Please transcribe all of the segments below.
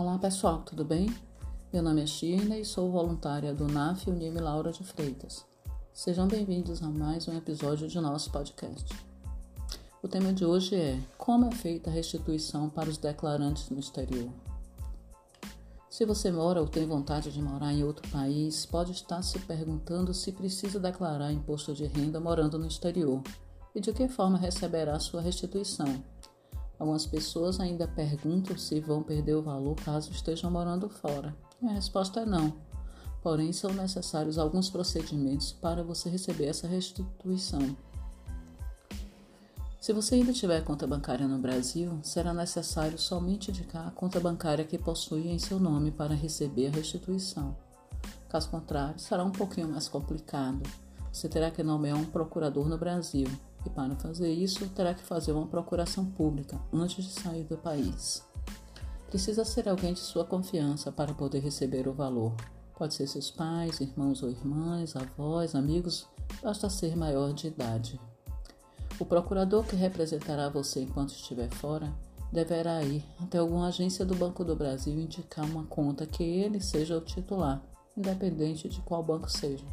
Olá pessoal, tudo bem? Meu nome é Shirna e sou voluntária do NAF Unime Laura de Freitas. Sejam bem-vindos a mais um episódio de nosso podcast. O tema de hoje é Como é feita a restituição para os declarantes no exterior? Se você mora ou tem vontade de morar em outro país, pode estar se perguntando se precisa declarar imposto de renda morando no exterior e de que forma receberá sua restituição. Algumas pessoas ainda perguntam se vão perder o valor caso estejam morando fora. A resposta é não. Porém, são necessários alguns procedimentos para você receber essa restituição. Se você ainda tiver conta bancária no Brasil, será necessário somente indicar a conta bancária que possui em seu nome para receber a restituição. Caso contrário, será um pouquinho mais complicado. Você terá que nomear um procurador no Brasil e para fazer isso terá que fazer uma procuração pública antes de sair do país. Precisa ser alguém de sua confiança para poder receber o valor. Pode ser seus pais, irmãos ou irmãs, avós, amigos, basta ser maior de idade. O procurador que representará você enquanto estiver fora deverá ir até alguma agência do Banco do Brasil indicar uma conta que ele seja o titular, independente de qual banco seja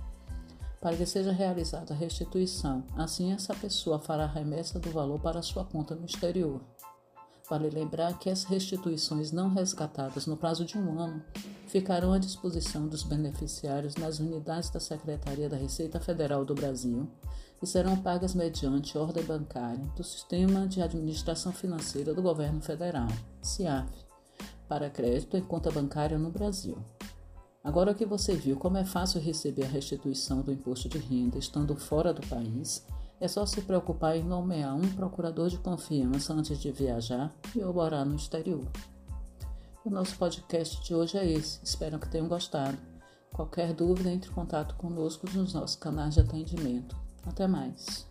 para que seja realizada a restituição. Assim, essa pessoa fará a remessa do valor para sua conta no exterior. Vale lembrar que as restituições não resgatadas no prazo de um ano ficarão à disposição dos beneficiários nas unidades da Secretaria da Receita Federal do Brasil e serão pagas mediante ordem bancária do Sistema de Administração Financeira do Governo Federal, CIAF, para crédito em conta bancária no Brasil. Agora que você viu como é fácil receber a restituição do imposto de renda estando fora do país, é só se preocupar em nomear um procurador de confiança antes de viajar e ou morar no exterior. O nosso podcast de hoje é esse. Espero que tenham gostado. Qualquer dúvida, entre em contato conosco nos nossos canais de atendimento. Até mais.